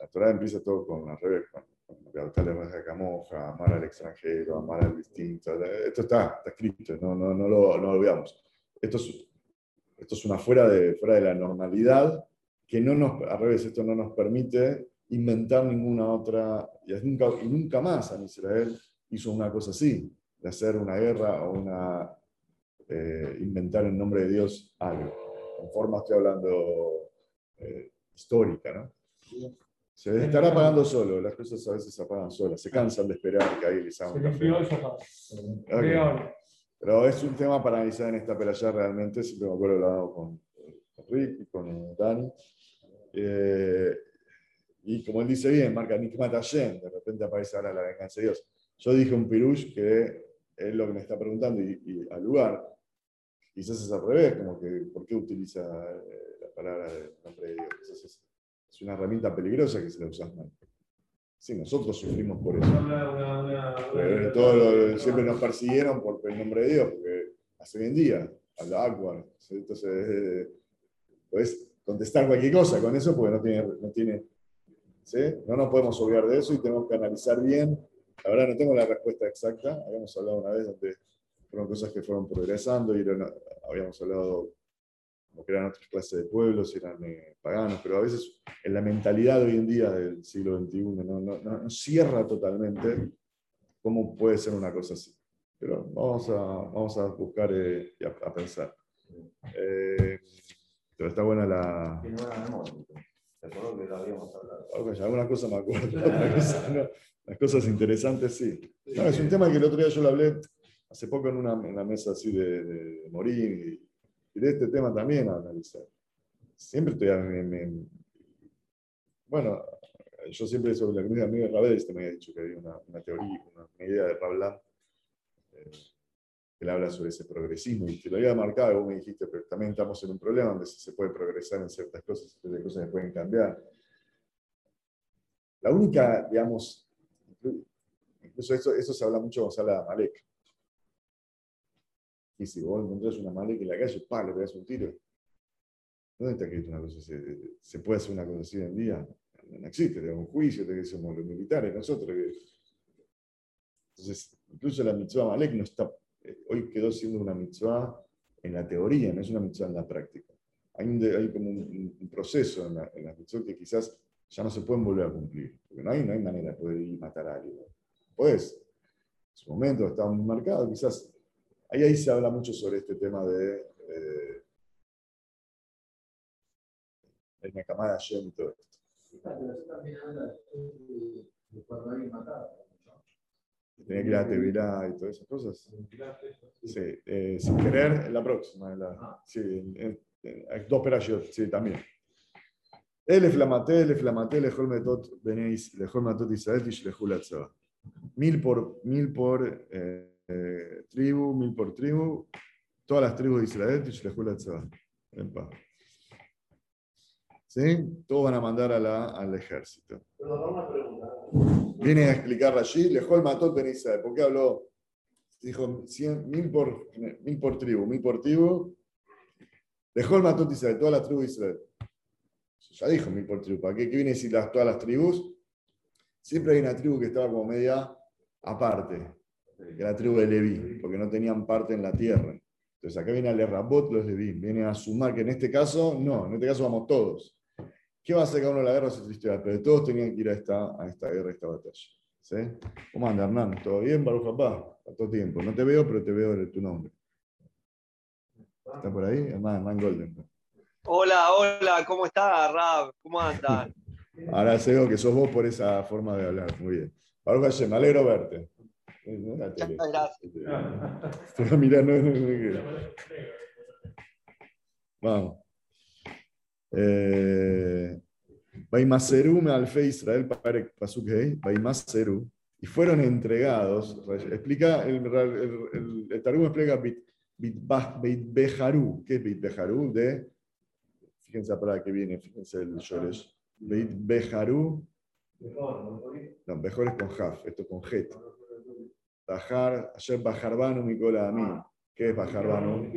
la Torah empieza todo con al revés, con, con levantar la raja camoja, amar al extranjero, amar al distinto. Esto está, está escrito, no, no, no, lo, no lo veamos. Esto es, esto es una fuera de, fuera de la normalidad que no nos, al revés, esto no nos permite inventar ninguna otra, y nunca, y nunca más en Israel hizo una cosa así, de hacer una guerra o una, eh, inventar en nombre de Dios algo. En forma estoy hablando eh, histórica, ¿no? Se estará apagando solo, las cosas a veces se apagan solas, se cansan de esperar que ahí les haga un café. enfrió el sofá. Ok. Frío. Pero es un tema para analizar en esta pelea realmente, siempre me acuerdo hablando con, con Rick y con Dani. Eh, y como él dice bien, marca Nikmat Hashem, de repente aparece ahora la venganza de Dios. Yo dije un pirush que es lo que me está preguntando y, y al lugar, quizás es al revés, como que ¿por qué utiliza eh, la palabra del nombre de Dios? Quizás es, una herramienta peligrosa que se la usas mal. Sí, nosotros sufrimos por eso. Eh, todo lo- siempre nos persiguieron por el nombre de Dios, porque hace hoy en día, habla Aqua, entonces eh, puedes contestar cualquier cosa con eso porque no tiene, no tiene, ¿sí? No nos podemos olvidar de eso y tenemos que analizar bien. La verdad no tengo la respuesta exacta, habíamos hablado una vez donde fueron cosas que fueron progresando y habíamos hablado como que eran otras clases de pueblos, eran eh, paganos, pero a veces en la mentalidad de hoy en día del siglo XXI no, no- no- cierra totalmente cómo puede ser una cosa así. Pero vamos a, vamos a buscar eh, y a, a pensar. Eh, pero está buena la... Tiene buena memoria. Te acuerdo que lo habíamos hablado. Algunas cosas me acuerdo, otras cosas no. Las cosas interesantes sí. No, es un tema que el otro día yo lo hablé hace poco en una, en una mesa así de, de Morín y, y de este tema también a analizar. Siempre estoy... me- me- bueno, yo siempre sobre la amigo de Rabel, me había dicho que había una, una teoría, una, idea de Rablan, eh, que le habla sobre ese progresismo, y te lo había marcado, vos me dijiste, pero también estamos en un problema donde se puede progresar en ciertas cosas, ciertas cosas que pueden cambiar. La única, digamos, inclu- incluso eso, eso se habla mucho habla de Amalek. Y si vos encontrás una Amalek en la calle, pa, le pegas un tiro. ¿Dónde está escrito una cosa así? ¿Se puede hacer una cosa así hoy en día? No existe, tenemos un juicio, que somos los militares, nosotros. Entonces, incluso la mitzvah Amalek no está, eh, hoy quedó siendo una mitzvah en la teoría, no es una mitzvah en la práctica. Hay, hay como un, un proceso en, la, en las mitzvot que quizás ya no se pueden volver a cumplir, porque no hay, no hay manera de poder ir y matar a alguien. Pues, en su momento estaba muy marcado, quizás, ahí, ahí se habla mucho sobre este tema de eh, el Nekamah de Hashem y todo esto. Que Tenía que ir a Tevilá y todas esas cosas. Sí, eh, sin querer, en la próxima. en la- sí, en- en- dos perayot, sí, también. El flamaté, el flamaté, lejol metot benéis, lejol metot Israel, atzaba. Mil por, mil por eh, eh, tribu, mil por tribu, todas las tribus de Israel, tishlejul atzaba. Epa. ¿Sí? Todos van a mandar a la, al ejército. Viene a explicar allí, lejol matot ben Israel. ¿Por qué habló? Dijo cien- mil, por, mil por tribu, mil por tribu. Dejó el matot Israel, toda la tribu de Israel. Ya dijo mil por tribu. ¿Para qué? ¿Qué viene a decir las, todas las tribus? Siempre hay una tribu que estaba como media aparte, que era la tribu de Leví, porque no tenían parte en la tierra. Entonces acá viene a Rabot los Leví, viene a sumar que en este caso, no, en este caso vamos todos. ¿Qué va a hacer cada uno de la guerra? Es otra historia, pero todos tenían que ir a esta, a esta guerra, a esta batalla. ¿Sí? ¿Cómo anda, Hernán? ¿Todo bien, Baruch Papá? Tanto tiempo. No te veo, pero te veo de tu nombre. ¿Está por ahí? Hernán, Hernán Golden. Hola, hola, ¿cómo está, Rab? ¿Cómo andan? Ahora sé que sos vos por esa forma de hablar. Muy bien. Baruch Hashem, me alegro verte. Muchas gracias. Te va a mirar, no, no, no, no. Vamos. Eh, Baimaseru me alfe Israel Parek Pasuk Hei, Baimaseru, y fueron entregados, explica, el, el, el, el Targum explica ¿qué es? De, fíjense palabra que viene, fíjense el Shoresh, no, mejor es con Jaf, esto es con Het. Bajar, ayer Bajarbanu Mikola Amin. ¿Qué es Bajarbanu?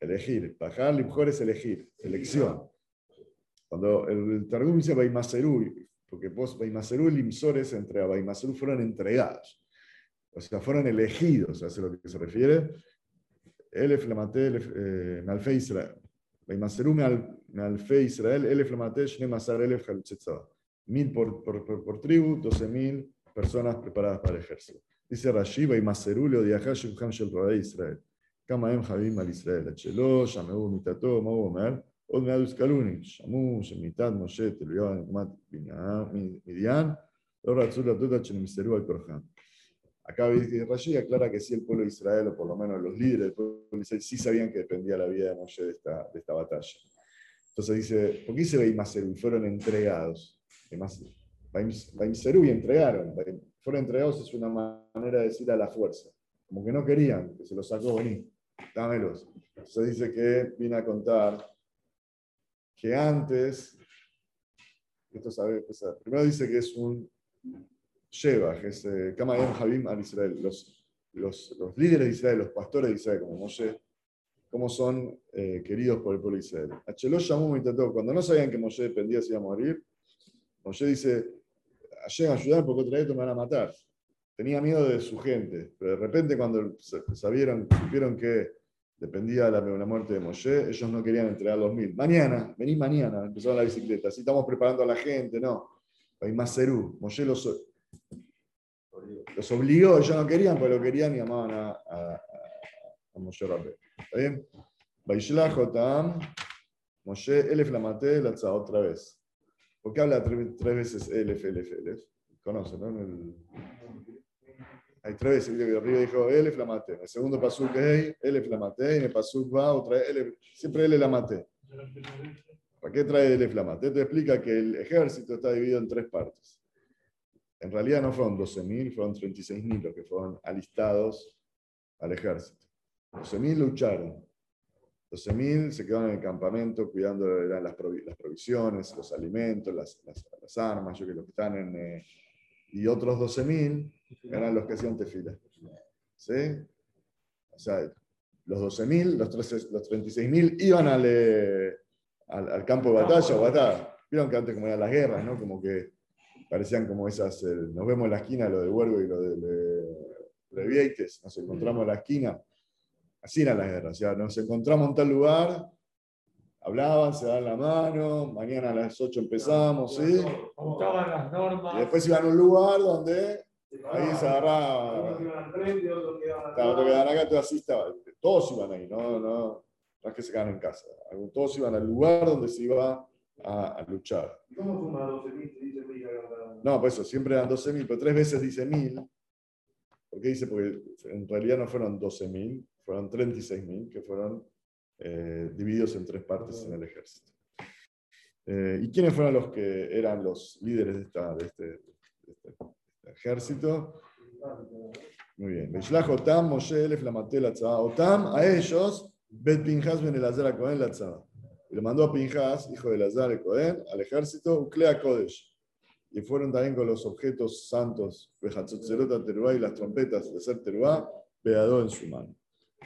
Elegir. Bajar, mejor es elegir, elección. Cuando el, Targum dice Baimaserú, porque vos Baimaserú y Limsores entre Baimaserú fueron entregados. O sea, fueron elegidos, ¿sabes a lo que se refiere? Elef Lamate, Elef, eh, Malfe Israel. Baimaserú Malfe Israel, Elef Lamate, Shnemasar Elef Halchetzah. Mil por, por, por, por tribu, doce mil personas preparadas para el ejército. Dice Rashiva y Maserulio de Ahashim Hamshel Rodei Israel. Kamaem Javim al Israel. Achelo, Yameu Mitato, Mau Omer, Od Meadus Kaluni, Shamu, Shemitat, Moshe, Telviah, Nikmat, Midian, Lora Tzula, Tota, Chenemiseru, al Corján. Acá Rashi aclara que sí el pueblo de Israel, o por lo menos los líderes del pueblo de Israel, sí sabían que dependía la vida de Moshe de esta, de esta batalla. Entonces dice, ¿por qué dice Beimaseru? Y fueron entregados. Además, Beimaserú y entregaron. Fueron entregados es una manera de decir a la fuerza. Como que no querían, que se los sacó Bení. Dámelos. Entonces dice que viene a contar que antes, esto sabe, primero dice que es un Sheba, que es Kamayem Habim al Israel, los, los, los, líderes de Israel, los pastores de Israel, como Moshe, cómo son eh, queridos por el pueblo de Israel. Achelo llamó cuando no sabían que Moshe dependía si iba a morir, Moshe dice, Hashem, ayudar porque otra vez me van a matar. Tenía miedo de su gente, pero de repente cuando sabieron, supieron que dependía la, la muerte de Moshe, ellos no querían entregar los mil. Mañana, vení mañana, empezaron la bicicleta. Así estamos preparando a la gente, no. Hay más Cerú. Moshe los, los obligó, ellos no querían, pero lo querían y amaban a, a, a Moshe Rabbe. ¿Está bien? Baishlah Jotam, Moshe, Elef Lamate, Latza, otra vez. ¿Por qué habla tres, veces Elef, Elef, Elef? Conocen, ¿no? El, hay tres veces, arriba dijo Elef Lamate. En el segundo pasuk es Elef Lamate, y en el pasuk va otra Elef, siempre Elef Lamate. ¿Para qué trae Elef Lamate? Te explica que el ejército está dividido en tres partes. En realidad no fueron 12.000, fueron 36.000 los que fueron alistados al ejército. 12.000 lucharon. 12.000 se quedaron en el campamento cuidando eran las, provisiones, los alimentos, las, las, las armas, yo que los que están en... Eh, y otros 12.000 eran los que hacían tefila. ¿Sí? O sea, los 12.000, los, los 36.000 iban al, eh, al, al, campo de batalla o batalla. Vieron que antes como eran las guerras, ¿no? Como que parecían como esas, eh, nos vemos en la esquina, lo de Huergo y lo de, de, de Vieites, nos encontramos en la esquina. Así eran las guerras, o sea, nos encontramos en tal lugar, hablaban, se daban la mano, mañana a las 8 empezamos, ¿sí? Buscaban las normas. Y después iban a un lugar donde ahí se agarraba. Claro, otro quedaban acá, todo así estaba. Todos iban ahí, no, no, no es que se quedan en casa. Todos iban al lugar donde se iba a, a luchar. ¿Cómo suma 12.000 si dice 1.000 No, pues eso, siempre eran 12.000, pero tres veces dice 1.000. ¿Por qué dice? Porque en realidad no fueron 12.000, fueron 36.000 que fueron eh, divididos en tres partes en el ejército. Eh, ¿Y quiénes fueron los que eran los líderes de, esta, de, este, de este, este, ejército? Muy bien. Otam, Moshe, Otam, a ellos, Bet Pinjas, Ben Elazar, Cohen, Latzah. Y le mandó a Pinjas, hijo de Elazar, el Cohen, al ejército, Uclea Kodesh. Y fueron también con los objetos santos, Bejatzotzelota Teruá y las trompetas de ser Teruá, Beadó en su mano.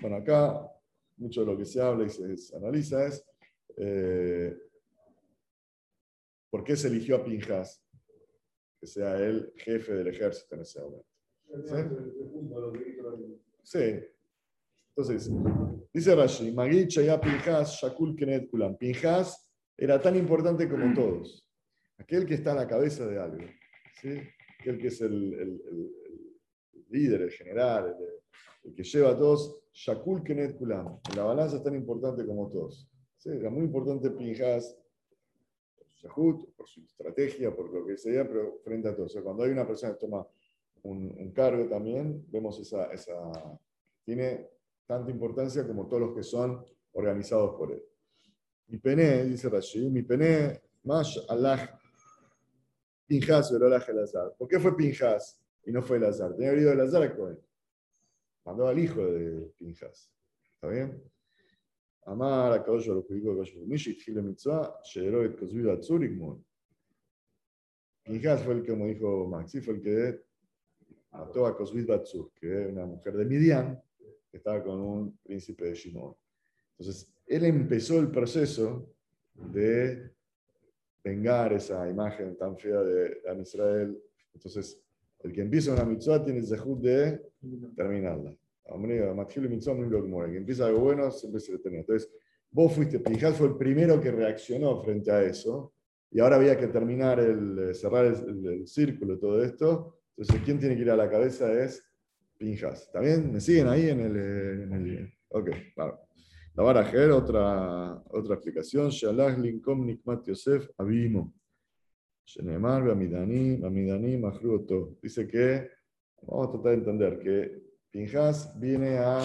Bueno, acá mucho de lo que se habla y se, analiza es eh, por qué se eligió a Pinjas, que sea el jefe del ejército en ese momento. ¿Sí? Entonces, dice Rashi, Magid ya Pinjas, Shakul Kenet Kulam. Pinjas era tan importante como todos. Aquel que está a la cabeza de algo. ¿sí? Aquel que es el, el, el, el líder, el general, el, el que lleva a todos, Shakul Kenet Kulam. La balanza es tan importante como todos. ¿Sí? Era muy importante Pinjas por su Shahut, por su estrategia, por lo que sea, pero frente a todos. O sea, cuando hay una persona que toma un, cargo también, vemos esa. Tiene tanta importancia como todos los que son organizados por él. mi pené, dice Rashi, mi pené, más Allah, Pinjas, el Olaj el Azar. ¿Por qué fue Pinjas y no fue el Azar? Tenía venido el Azar a Cohen. Mandó al hijo de Pinjas. ¿Está bien? Amar a Kadosh lo publicó Kadosh Mishi, Tchile Mitzvah, Shero et Igmon. Pinjas fue el que, como dijo Maxi, fue el que mató a Kozvid Batzur, que es una mujer de Midian, que estaba con un príncipe de Shimon. Entonces, él empezó el proceso de vengar esa imagen tan fea de Am Israel. Entonces, el que empieza una mitzvah tiene el zehut de terminarla. El que empieza algo bueno siempre se termina. Entonces, vos fuiste, Pinhas fue el primero que reaccionó frente a eso, y ahora había que terminar el, cerrar el, el- el círculo, todo esto. Entonces, ¿quién tiene que ir a la cabeza? Es Pinjas. ¿Está bien? ¿Me siguen ahí en el...? eh, en el- ok, claro. La Barajer, otra, otra explicación. Shalach linkom nikmat Yosef abimo. Shenemar bamidani, bamidani mahruoto. Dice que, vamos a tratar de entender, que Pinjas viene a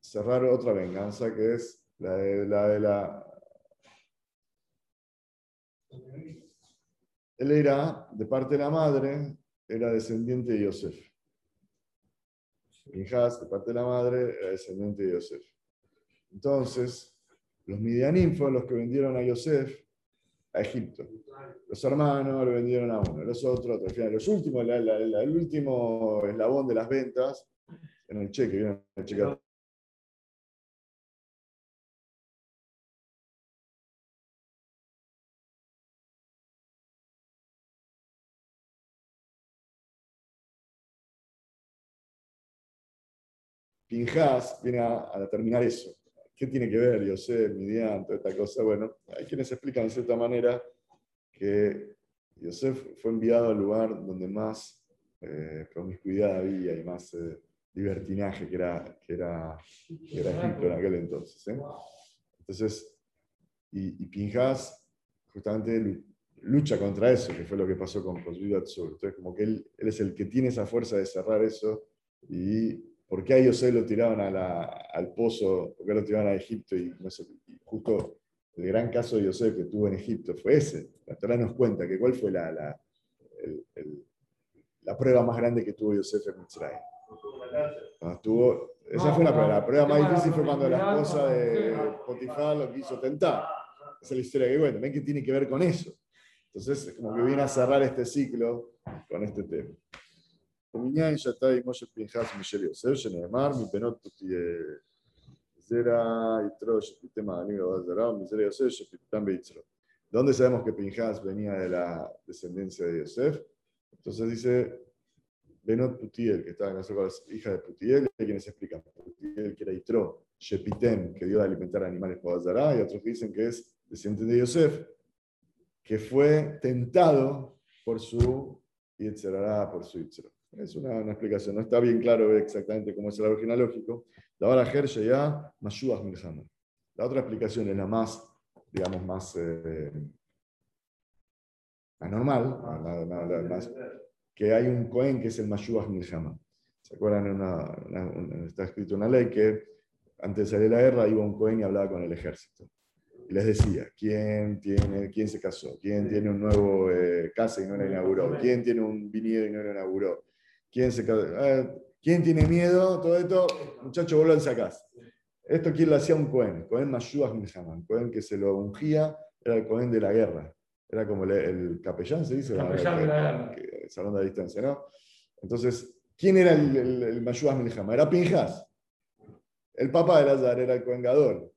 cerrar otra venganza, que es la de la... De la él era, de parte de la madre, era descendiente de Yosef. Pinjas, de parte de la madre, era descendiente de Yosef. Entonces, los Midianim fueron los que vendieron a Yosef a Egipto. Los hermanos lo vendieron a uno, los otros. Al final, los últimos, la- la- la- el último eslabón de las ventas, en el cheque, ¿vieron? El cheque Pinjas viene a, a terminar eso. ¿Qué tiene que ver Yosef, Midian, toda esta cosa? Bueno, hay quienes explican de cierta manera que Yosef fue enviado al lugar donde más eh, promiscuidad había y más eh, libertinaje que era, que, era, que era Egipto en aquel entonces. ¿eh? Entonces, y, y Pinjas justamente lu- lucha contra eso, que fue lo que pasó con Atzur. Entonces, como que él, él es el que tiene esa fuerza de cerrar eso y ¿Por qué a Yosef lo la- al pozo? ¿Por qué lo tiraban a Egipto? Y, no sé, y justo el gran caso de Yosef que tuvo en Egipto fue ese. La Torah nos cuenta que cuál fue la, prueba más grande que tuvo Yosef en Mitzrayim. Cuando estuvo- esa fue la prueba. La prueba más difícil fue cuando la esposa de Potifar lo quiso tentar. Esa es la historia que cuenta. Ven que tiene que ver con eso. Entonces, como que viene a cerrar este ciclo con este tema. ומניין שאתה עמו של פנחס משל יוסף, שנאמר, מפנות תהיה זרע יתרו שפיתם העני ועבודה זרה, ומזרע יוסף שפיתם ביצרו. ¿Dónde sabemos que Pinjas venía de la descendencia de Yosef? Entonces dice Benot Putiel, que estaba casado con la hija de Putiel, y hay quienes explican Putiel, que era Yitro, Shepitem, que dio a alimentar animales por Zara, y otros que dicen que es descendiente de Yosef, que fue tentado por su Yetzerará, por su Yitzro. Es una, una explicación, no está bien claro exactamente cómo es el árbol genealógico. La hora Hershey ya, Mashuach Milhama. La otra explicación es la más, digamos, más eh, anormal, la- la- la- la que hay un Cohen que es el Mashuach Milhama. ¿Se acuerdan? Está escrito una ley que antes de salir la guerra iba un Cohen y hablaba con el ejército. Y les decía, ¿quién, tiene, quién se casó? ¿Quién tiene un nuevo eh, casa y no lo inauguró? ¿Quién tiene un viñedo y no lo inauguró? ¿Quién, se, ah, ¿Quién tiene miedo? Todo esto, muchachos, vuelvan a casa. Esto quién lo hacía un Cohen, Cohen Mashuach Milhaman, Cohen que se lo ungía, era el Cohen de la guerra. Era como el, el capellán, se dice, Capellán de la guerra. salón de distancia, ¿no? Entonces, ¿quién era el, el, el? Era Pinjas. El papá de Lazar era el Cohen Gadol.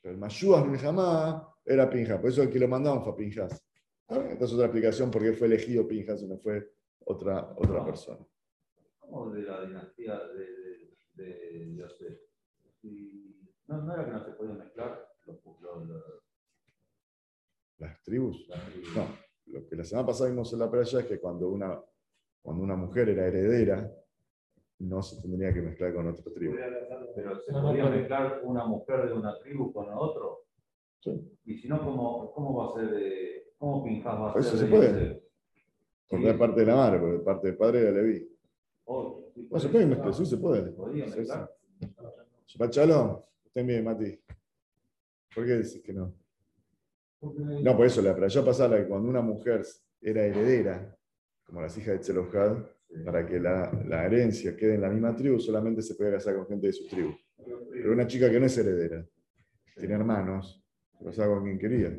Pero el Mashuach Milhamá era Pinjas, por eso el que lo mandaban fue a Pinjas. Esta es otra explicación por qué fue elegido Pinjas y no fue otra, otra persona. ¿Cómo de la dinastía de, de, de? Y no, no era que no se podían mezclar los, los, los- Las tribus. las tribus. No, lo que la semana pasada vimos en la playa es que cuando una, cuando una mujer era heredera, no se tendría que mezclar con otra tribu. Pero se podía mezclar una mujer de una tribu con otro. Sí. Y si no, ¿cómo, cómo va a ser de. ¿Cómo Pinjas va a ser eso se de puede. Porque es parte de la madre, porque parte del padre era Leví. Se puede mezclar, sí se puede. Estén bien, Mati. ¿Por qué dices que no? No, por eso la playa pasada que cuando una mujer era heredera, como las hijas de Tzelofhad, para que la, la herencia quede en la misma tribu, solamente se podía casar con gente de su tribu. Pero una chica que no es heredera, tiene hermanos, se casaba con quien quería.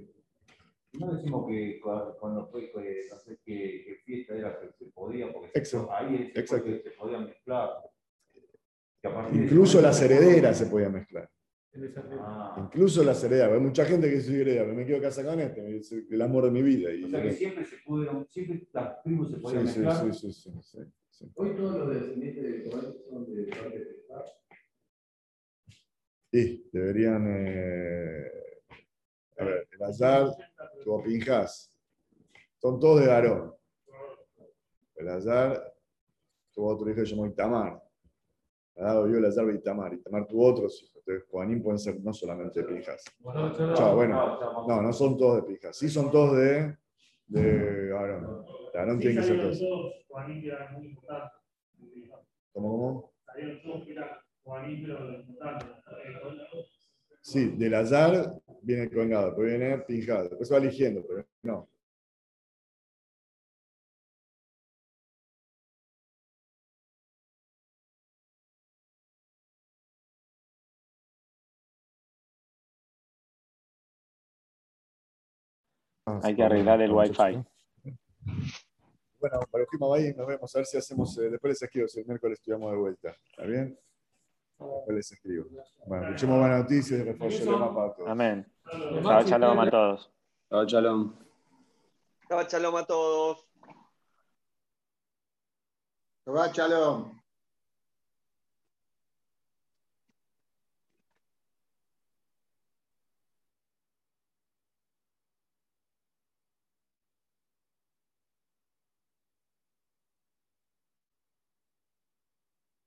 No decimos que cua- cuando fue, que, no sé qué, fiesta era que se podía, porque Exacto, ahí que se podía mezclar. Incluso las herederas se podían mezclar. Ah, Incluso las herederas. Hay mucha gente que soy heredera, me quiero casar con este, es el amor de mi vida. Y, o sea que siempre se pudieron, siempre las tribus se podían sí, sí, mezclar. sí, sí, sí, sí, sí. Hoy todos los descendientes de Corán son de parte de. Y deberían. eh, a ver, el Azar tuvo Pinjas. Son todos de Aarón. El Azar tuvo otro hijo que se llamó Itamar. Vio el Azar de Itamar. Itamar tuvo otros hijos. Entonces, Juanín pueden ser no solamente de Pinjas. Chao, bueno. No, no son todos de Pinjas. Sí son todos de, de Aarón. Aarón tiene que ser todos. ¿Cómo, cómo? Sí, del Azar viene el Cohen Gadol, después viene Pinjas. Después va eligiendo, pero no. Hay que arreglar el wifi. Bueno, para el último ahí nos vemos a ver si hacemos, eh, después les escribo, si el miércoles estudiamos de vuelta. ¿Está bien? Después les escribo. Bueno, escuchemos buenas noticias y refuerzo para todos. Amén. Chao, shalom a todos. Chao, shalom. Shabbat shalom a todos. Shabbat shalom.